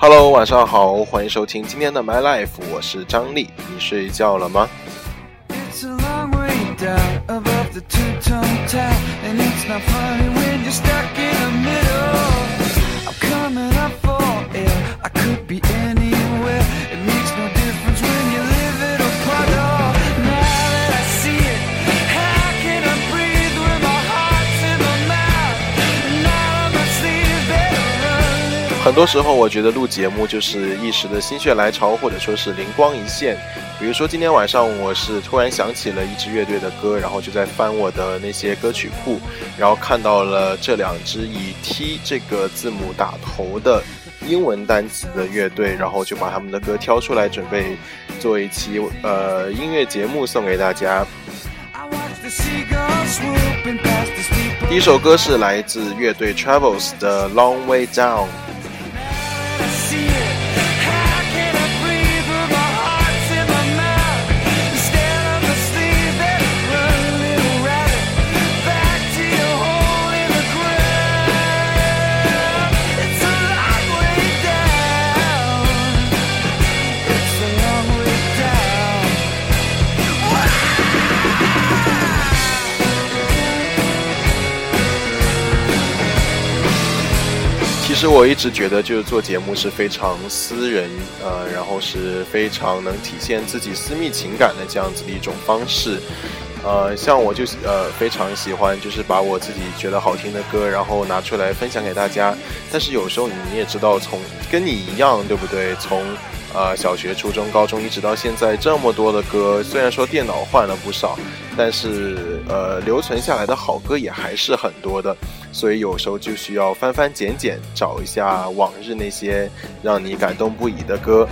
Hello，晚上好，欢迎收听今天的 My Life，我是张丽。你睡觉了吗？多时候，我觉得录节目就是一时的心血来潮，或者说是灵光一现。比如说今天晚上，我是突然想起了一支乐队的歌，然后就在翻我的那些歌曲库，然后看到了这两支以 T 这个字母打头的英文单词的乐队，然后就把他们的歌挑出来，准备做一期呃音乐节目送给大家。第一首歌是来自乐队 Travels 的 Long Way Down。其实我一直觉得，就是做节目是非常私人，呃，然后是非常能体现自己私密情感的这样子的一种方式，呃，像我就呃非常喜欢，就是把我自己觉得好听的歌，然后拿出来分享给大家。但是有时候你也知道，从跟你一样，对不对？从呃，小学、初中、高中，一直到现在，这么多的歌，虽然说电脑换了不少，但是呃，留存下来的好歌也还是很多的，所以有时候就需要翻翻捡捡，找一下往日那些让你感动不已的歌。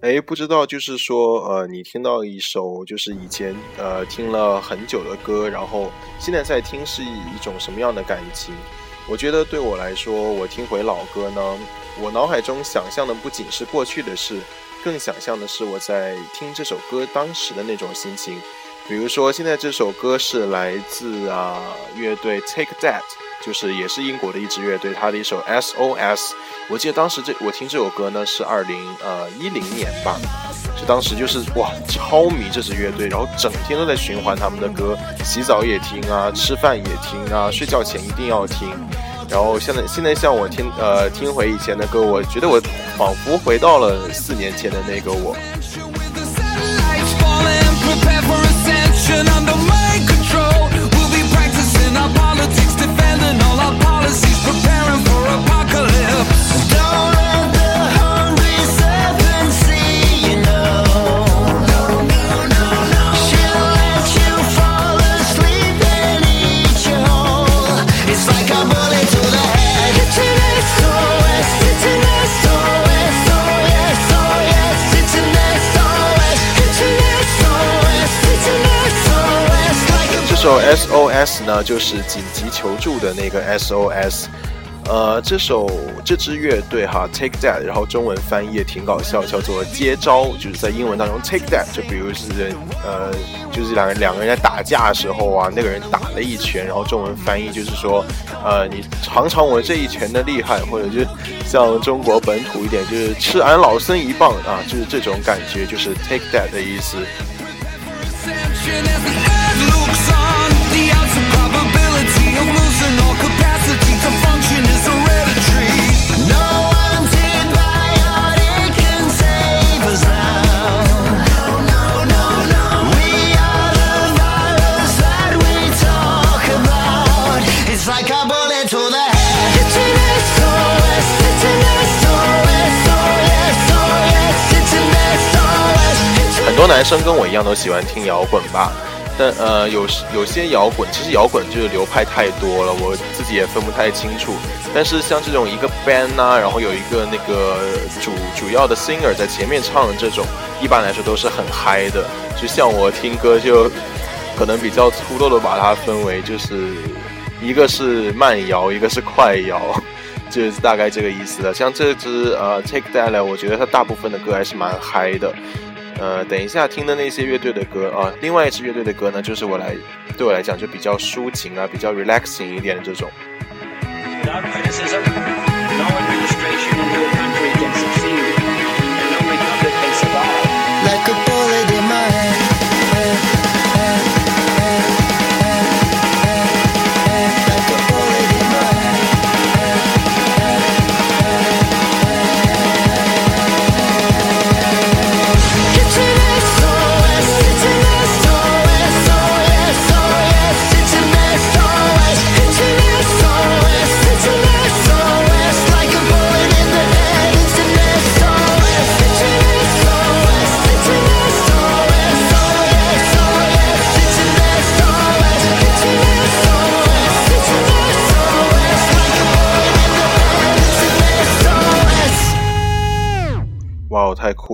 哎，不知道，就是说，呃，你听到一首就是以前呃听了很久的歌，然后现在在听是一种什么样的感情？我觉得对我来说，我听回老歌呢，我脑海中想象的不仅是过去的事，更想象的是我在听这首歌当时的那种心情。比如说，现在这首歌是来自啊乐队 Take That。就是也是英国的一支乐队，他的一首 SOS，我记得当时这我听这首歌呢是二零呃一零年吧，就当时就是哇超迷这支乐队，然后整天都在循环他们的歌，洗澡也听啊，吃饭也听啊，睡觉前一定要听，然后现在现在像我听呃听回以前的歌，我觉得我仿佛回到了四年前的那个我。S 呢，就是紧急求助的那个 SOS。呃，这首这支乐队哈，Take That，然后中文翻译也挺搞笑，叫做接招，就是在英文当中 Take That，就比如是呃，就是两个两个人在打架的时候啊，那个人打了一拳，然后中文翻译就是说，呃，你尝尝我这一拳的厉害，或者就像中国本土一点，就是吃俺老孙一棒啊，就是这种感觉，就是 Take That 的意思。男生跟我一样都喜欢听摇滚吧。但呃，有有些摇滚，其实摇滚就是流派太多了，我自己也分不太清楚。但是像这种一个 band 啊，然后有一个那个主主要的 singer 在前面唱的这种，一般来说都是很嗨的。就像我听歌就可能比较粗陋的把它分为就是一个是慢摇，一个是快摇，就是大概这个意思的。像这支呃 Take That，我觉得它大部分的歌还是蛮嗨的。呃，等一下听的那些乐队的歌啊，另外一支乐队的歌呢，就是我来对我来讲就比较抒情啊，比较 relaxing 一点的这种。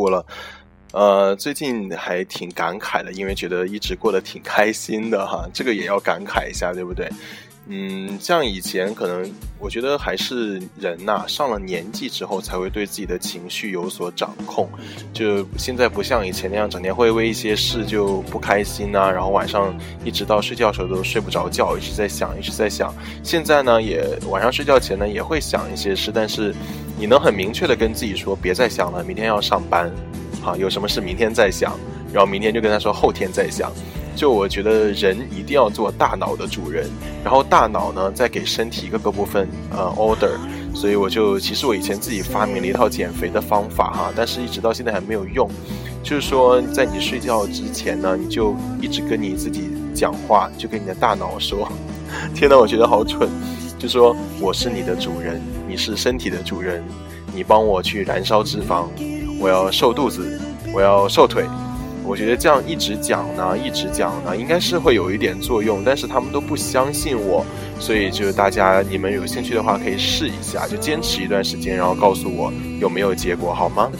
过了，呃，最近还挺感慨的，因为觉得一直过得挺开心的哈，这个也要感慨一下，对不对？嗯，像以前可能，我觉得还是人呐，上了年纪之后才会对自己的情绪有所掌控。就现在不像以前那样，整天会为一些事就不开心啊，然后晚上一直到睡觉的时候都睡不着觉，一直在想，一直在想。现在呢，也晚上睡觉前呢也会想一些事，但是你能很明确的跟自己说，别再想了，明天要上班，好，有什么事明天再想，然后明天就跟他说后天再想。就我觉得人一定要做大脑的主人，然后大脑呢再给身体各个部分呃 order，所以我就其实我以前自己发明了一套减肥的方法哈，但是一直到现在还没有用。就是说在你睡觉之前呢，你就一直跟你自己讲话，就跟你的大脑说：“天呐，我觉得好蠢。”就说我是你的主人，你是身体的主人，你帮我去燃烧脂肪，我要瘦肚子，我要瘦腿。我觉得这样一直讲呢，一直讲呢，应该是会有一点作用，但是他们都不相信我，所以就大家你们有兴趣的话可以试一下，就坚持一段时间，然后告诉我有没有结果，好吗？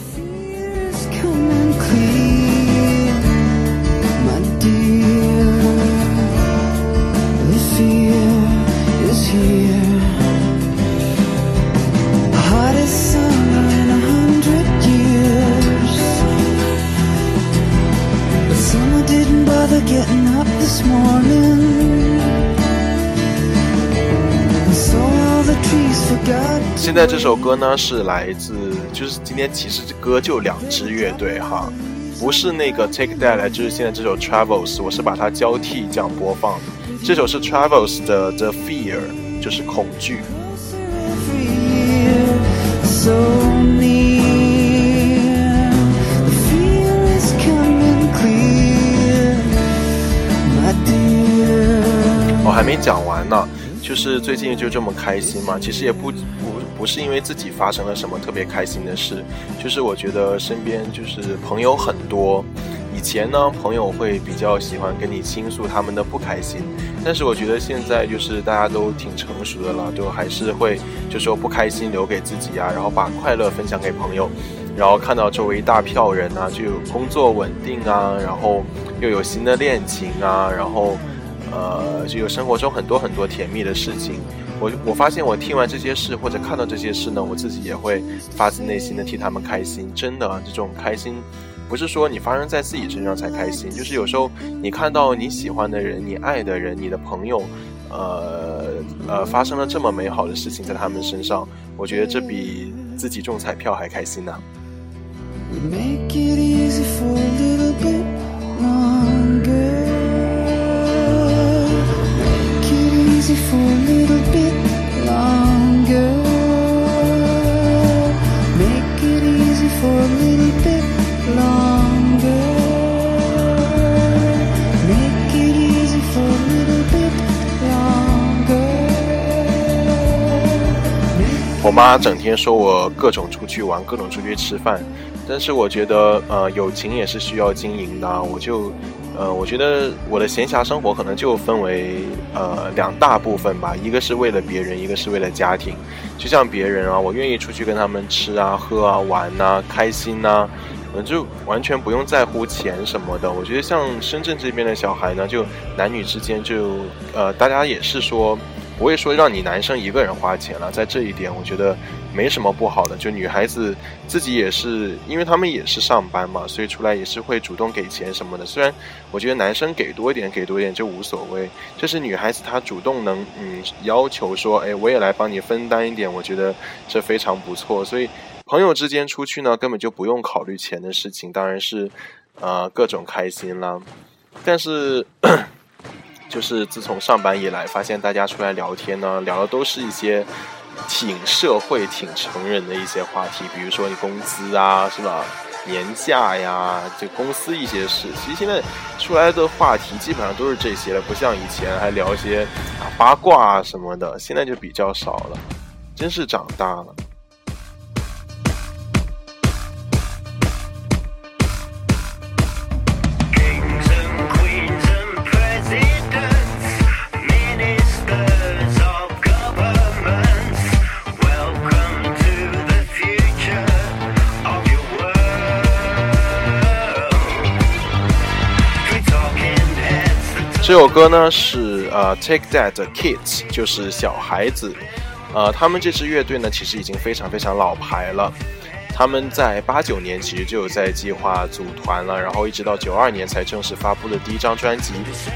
现在这首歌呢是来自，就是今天其实这歌就两支乐队哈，不是那个 Take That，来就是现在这首 Travels，我是把它交替这样播放。这首是 Travels 的 The Fear，就是恐惧。我还没讲完呢，就是最近就这么开心嘛，其实也不不不是因为自己发生了什么特别开心的事，就是我觉得身边就是朋友很多，以前呢朋友会比较喜欢跟你倾诉他们的不开心，但是我觉得现在就是大家都挺成熟的了，就还是会就说不开心留给自己啊，然后把快乐分享给朋友，然后看到周围一大票人啊，就有工作稳定啊，然后又有新的恋情啊，然后。呃，就有生活中很多很多甜蜜的事情，我我发现我听完这些事或者看到这些事呢，我自己也会发自内心的替他们开心。真的，这种开心不是说你发生在自己身上才开心，就是有时候你看到你喜欢的人、你爱的人、你的朋友，呃呃，发生了这么美好的事情在他们身上，我觉得这比自己中彩票还开心呢。我妈整天说我各种出去玩，各种出去吃饭，但是我觉得，呃，友情也是需要经营的，我就。呃，我觉得我的闲暇生活可能就分为呃两大部分吧，一个是为了别人，一个是为了家庭。就像别人啊，我愿意出去跟他们吃啊、喝啊、玩呐、开心呐，就完全不用在乎钱什么的。我觉得像深圳这边的小孩呢，就男女之间就呃，大家也是说。不会说让你男生一个人花钱了，在这一点我觉得没什么不好的。就女孩子自己也是，因为他们也是上班嘛，所以出来也是会主动给钱什么的。虽然我觉得男生给多一点给多一点就无所谓，这是女孩子她主动能嗯要求说，哎，我也来帮你分担一点，我觉得这非常不错。所以朋友之间出去呢，根本就不用考虑钱的事情，当然是呃各种开心啦。但是。就是自从上班以来，发现大家出来聊天呢，聊的都是一些挺社会、挺成人的一些话题，比如说你工资啊，是吧？年假呀，这公司一些事。其实现在出来的话题基本上都是这些了，不像以前还聊一些啊八卦啊什么的，现在就比较少了。真是长大了。歌呢是呃 Take That Kids，就是小孩子。呃，他们这支乐队呢其实已经非常非常老牌了。他们在八九年其实就有在计划组团了，然后一直到九二年才正式发布了第一张专辑。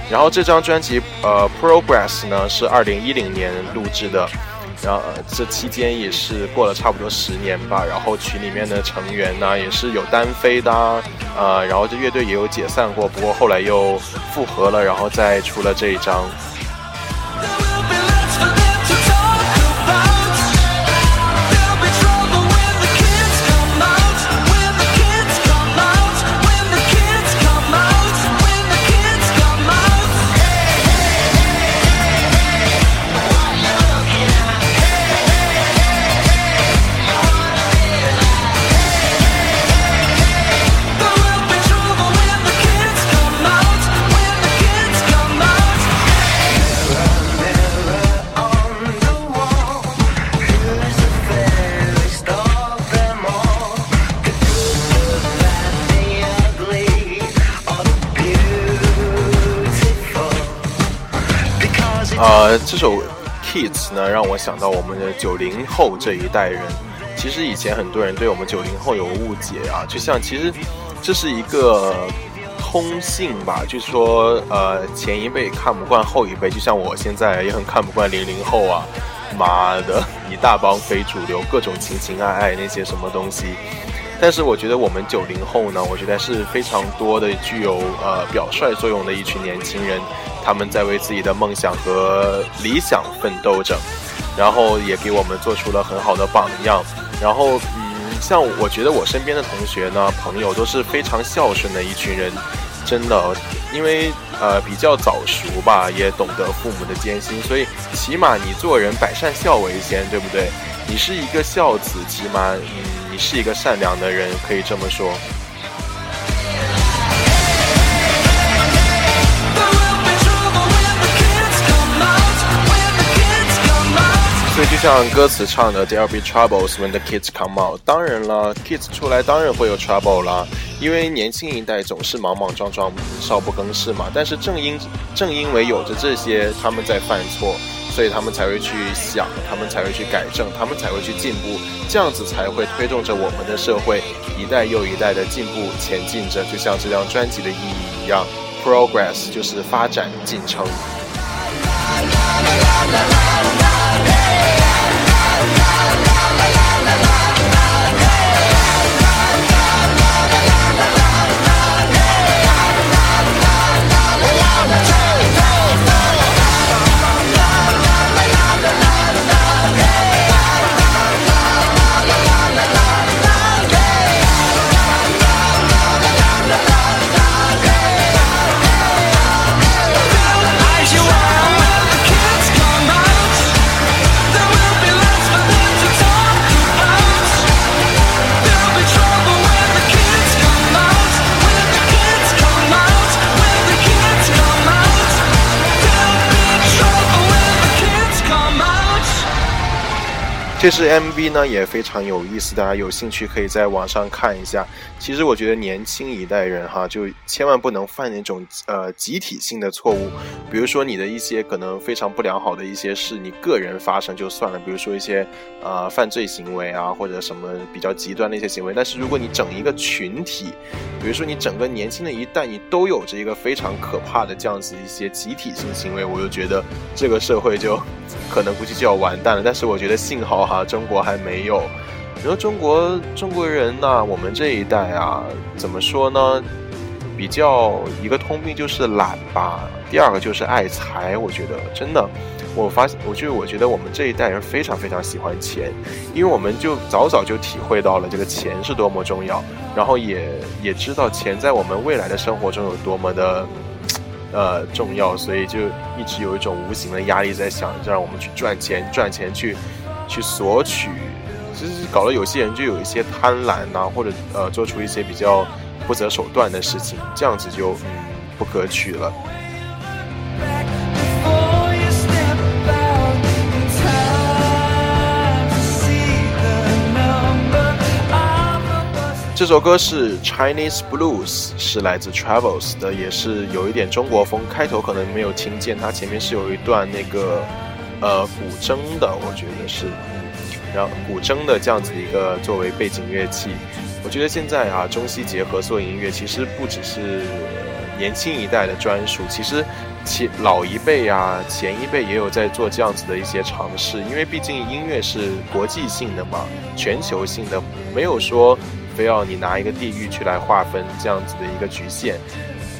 然后这张专辑呃 Progress 呢是二零一零年录制的。然后这期间也是过了差不多十年吧，然后群里面的成员呢也是有单飞的，呃，然后这乐队也有解散过，不过后来又复合了，然后再出了这一张。Kids》呢，让我想到我们的九零后这一代人。其实以前很多人对我们九零后有误解啊，就像其实这是一个通性吧，就是说呃，前一辈看不惯后一辈，就像我现在也很看不惯零零后啊，妈的，一大帮非主流，各种情情爱爱那些什么东西。但是我觉得我们九零后呢，我觉得是非常多的具有呃表率作用的一群年轻人。他们在为自己的梦想和理想奋斗着，然后也给我们做出了很好的榜样。然后，嗯，像我觉得我身边的同学呢、朋友都是非常孝顺的一群人，真的，因为呃比较早熟吧，也懂得父母的艰辛，所以起码你做人百善孝为先，对不对？你是一个孝子，起码嗯你是一个善良的人，可以这么说。所以就像歌词唱的，There'll be troubles when the kids come out。当然了，kids 出来当然会有 trouble 啦，因为年轻一代总是莽莽撞撞、少不更事嘛。但是正因正因为有着这些，他们在犯错，所以他们才会去想，他们才会去改正，他们才会去进步，这样子才会推动着我们的社会一代又一代的进步前进着。就像这张专辑的意义一样，progress 就是发展进程。这支 MV 呢也非常有意思，大家有兴趣可以在网上看一下。其实我觉得年轻一代人哈，就千万不能犯那种呃集体性的错误。比如说你的一些可能非常不良好的一些事，你个人发生就算了。比如说一些呃犯罪行为啊，或者什么比较极端的一些行为。但是如果你整一个群体，比如说你整个年轻的一代，你都有着一个非常可怕的这样子一些集体性行为，我就觉得这个社会就可能估计就要完蛋了。但是我觉得幸好哈，中国还没有。然后中国中国人呢，我们这一代啊，怎么说呢？比较一个通病就是懒吧，第二个就是爱财。我觉得真的，我发现，我就我觉得我们这一代人非常非常喜欢钱，因为我们就早早就体会到了这个钱是多么重要，然后也也知道钱在我们未来的生活中有多么的呃重要，所以就一直有一种无形的压力在想，让我们去赚钱，赚钱去去索取。其实搞得有些人就有一些贪婪呐，或者呃做出一些比较不择手段的事情，这样子就嗯不可取了。这首歌是 Chinese Blues，是来自 Travels 的，也是有一点中国风。开头可能没有听见，它前面是有一段那个呃古筝的，我觉得是。然后古筝的这样子一个作为背景乐器，我觉得现在啊中西结合做音乐其实不只是年轻一代的专属，其实前老一辈啊前一辈也有在做这样子的一些尝试，因为毕竟音乐是国际性的嘛，全球性的，没有说非要你拿一个地域去来划分这样子的一个局限，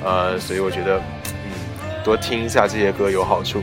呃，所以我觉得嗯多听一下这些歌有好处。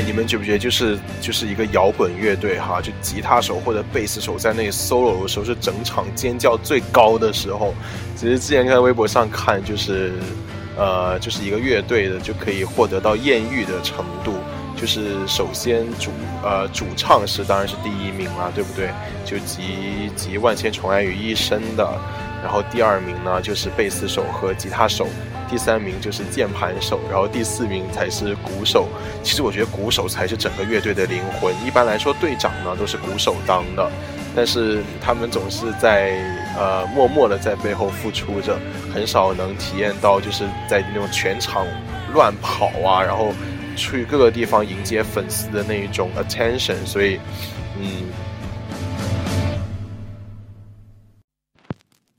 你们觉不觉得就是就是一个摇滚乐队哈，就吉他手或者贝斯手在那 solo 的时候是整场尖叫最高的时候。其实之前在微博上看，就是呃，就是一个乐队的就可以获得到艳遇的程度。就是首先主呃主唱是当然是第一名啦，对不对？就集集万千宠爱于一身的。然后第二名呢就是贝斯手和吉他手。第三名就是键盘手，然后第四名才是鼓手。其实我觉得鼓手才是整个乐队的灵魂。一般来说，队长呢都是鼓手当的，但是他们总是在呃默默的在背后付出着，很少能体验到就是在那种全场乱跑啊，然后去各个地方迎接粉丝的那一种 attention。所以，嗯。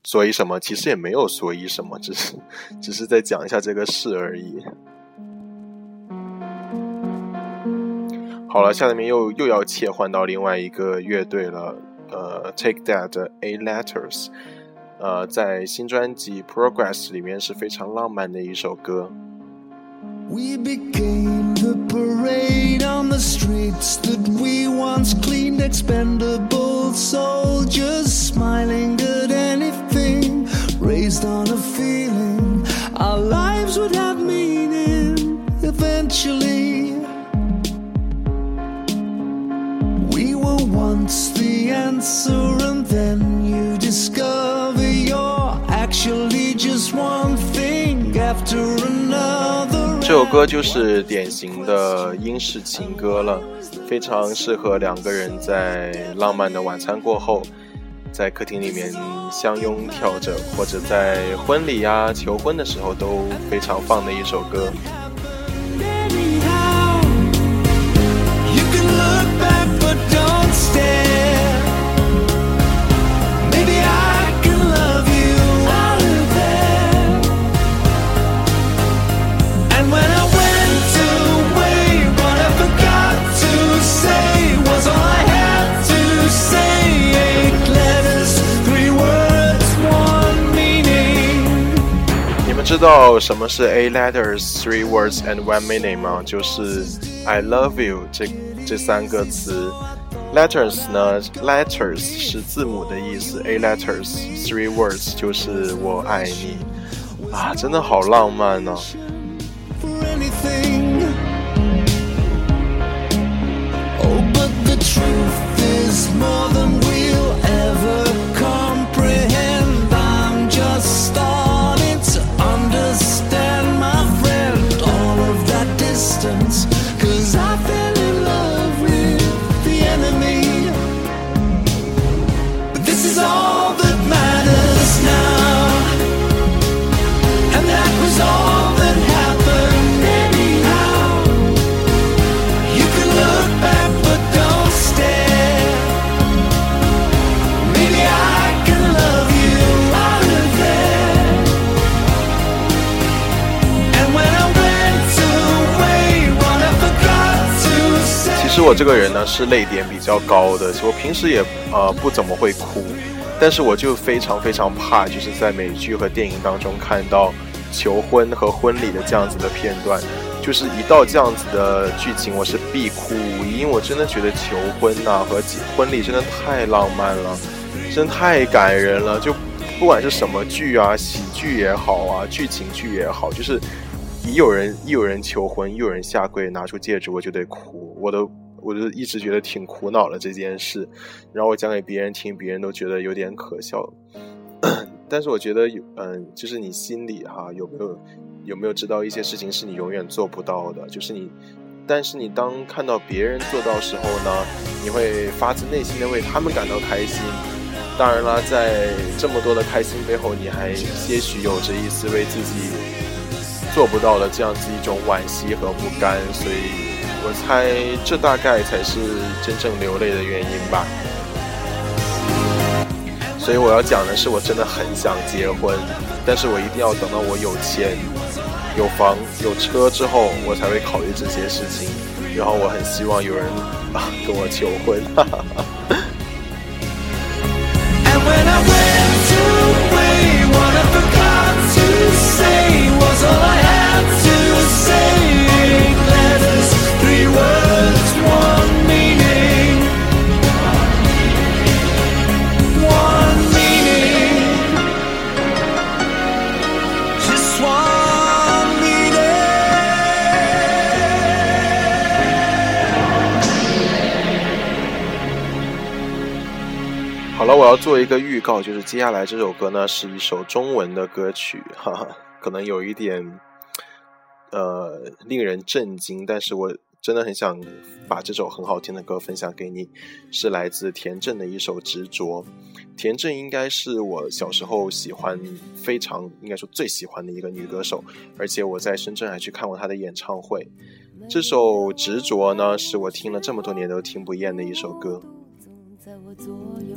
所以什么？其实也没有所以什么，只是只是在讲一下这个事而已。好了，下面又又要切换到另外一个乐队了。呃，Take That A Letters，呃，在新专辑 Progress 里面是非常浪漫的一首歌。We became the parade on the streets that we once cleaned, expendable soldiers smiling at anything, raised on a feeling our lives would have meaning eventually. We were once the answer, and then you discover you're actually just one thing after another. 这首歌就是典型的英式情歌了，非常适合两个人在浪漫的晚餐过后，在客厅里面相拥跳着，或者在婚礼呀、求婚的时候都非常放的一首歌。知道什么是 A letters, three words and one meaning 吗？就是 I love you 这这三个词。Letters 呢？Letters 是字母的意思。A letters, three words 就是我爱你。啊，真的好浪漫呢。我这个人呢是泪点比较高的，我平时也呃不怎么会哭，但是我就非常非常怕，就是在美剧和电影当中看到求婚和婚礼的这样子的片段，就是一到这样子的剧情，我是必哭无疑，因为我真的觉得求婚呐和婚礼真的太浪漫了，真太感人了，就不管是什么剧啊，喜剧也好啊，剧情剧也好，就是一有人一有人求婚，一有人下跪拿出戒指，我就得哭，我都。我就一直觉得挺苦恼的这件事，然后我讲给别人听，别人都觉得有点可笑。但是我觉得有，嗯，就是你心里哈有没有有没有知道一些事情是你永远做不到的？就是你，但是你当看到别人做到时候呢，你会发自内心的为他们感到开心。当然了，在这么多的开心背后，你还些许有着一丝为自己做不到的这样子一种惋惜和不甘，所以。我猜这大概才是真正流泪的原因吧。所以我要讲的是，我真的很想结婚，但是我一定要等到我有钱、有房、有车之后，我才会考虑这些事情。然后我很希望有人啊跟我求婚。哈哈哈。好要做一个预告，就是接下来这首歌呢是一首中文的歌曲，哈哈，可能有一点呃令人震惊，但是我真的很想把这首很好听的歌分享给你，是来自田震的一首《执着》。田震应该是我小时候喜欢非常应该说最喜欢的一个女歌手，而且我在深圳还去看过她的演唱会。这首《执着》呢，是我听了这么多年都听不厌的一首歌。总在我左右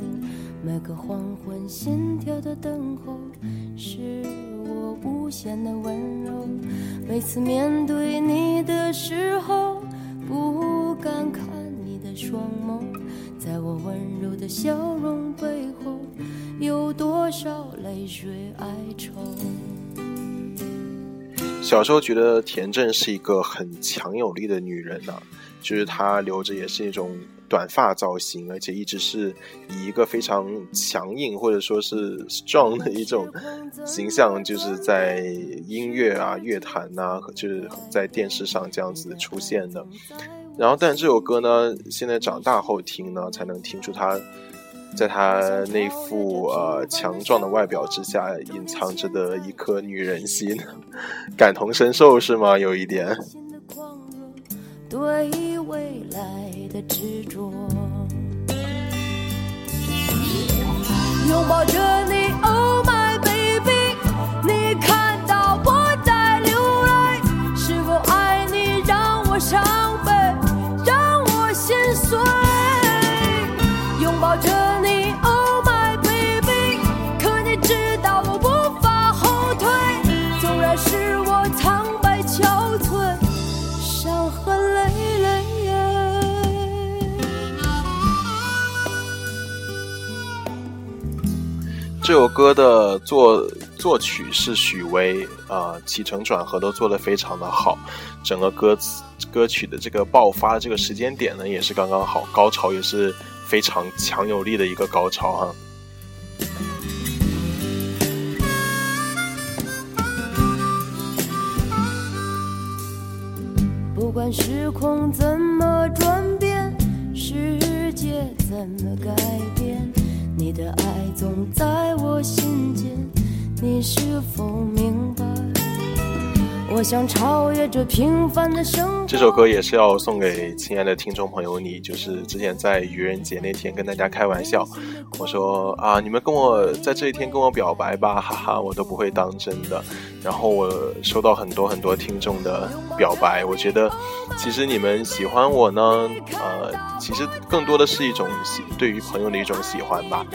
每个黄昏，心跳的等候，是我无限的温柔。每次面对你的时候，不敢看你的双眸，在我温柔的笑容背后，有多少泪水哀愁？小时候觉得田震是一个很强有力的女人呐，就是她留着也是一种。短发造型，而且一直是以一个非常强硬或者说是 strong 的一种形象，就是在音乐啊、乐坛呐，就是在电视上这样子出现的。然后，但这首歌呢，现在长大后听呢，才能听出她在他那副呃强壮的外表之下，隐藏着的一颗女人心，感同身受是吗？有一点。对未来的执着，拥抱着你这首歌的作作曲是许巍，呃，起承转合都做得非常的好，整个歌词歌曲的这个爆发这个时间点呢也是刚刚好，高潮也是非常强有力的一个高潮哈。不管时空怎么转变，世界怎么改变，你的爱总在我心间，你是否明白？我想超越这平凡的生活。这首歌也是要送给亲爱的听众朋友，你就是之前在愚人节那天跟大家开玩笑，我说啊，你们跟我在这一天跟我表白吧，哈哈，我都不会当真的。然后我收到很多很多听众的表白，我觉得其实你们喜欢我呢，呃，其实更多的是一种对于朋友的一种喜欢吧，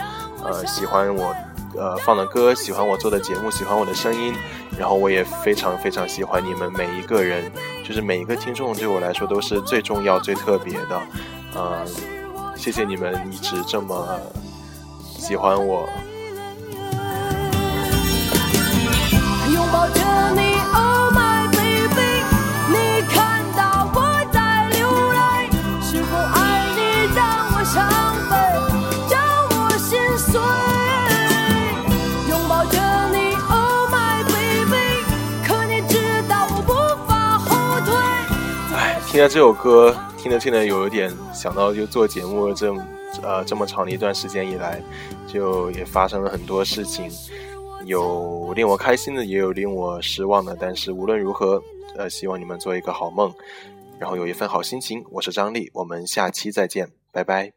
呃，喜欢我。呃，放的歌，喜欢我做的节目，喜欢我的声音，然后我也非常非常喜欢你们每一个人，就是每一个听众对我来说都是最重要、最特别的。嗯，谢谢你们一直这么喜欢我。听到这首歌，听着听着，有一点想到，就做节目这呃这么长的一段时间以来，就也发生了很多事情，有令我开心的，也有令我失望的。但是无论如何，呃，希望你们做一个好梦，然后有一份好心情。我是张丽，我们下期再见，拜拜。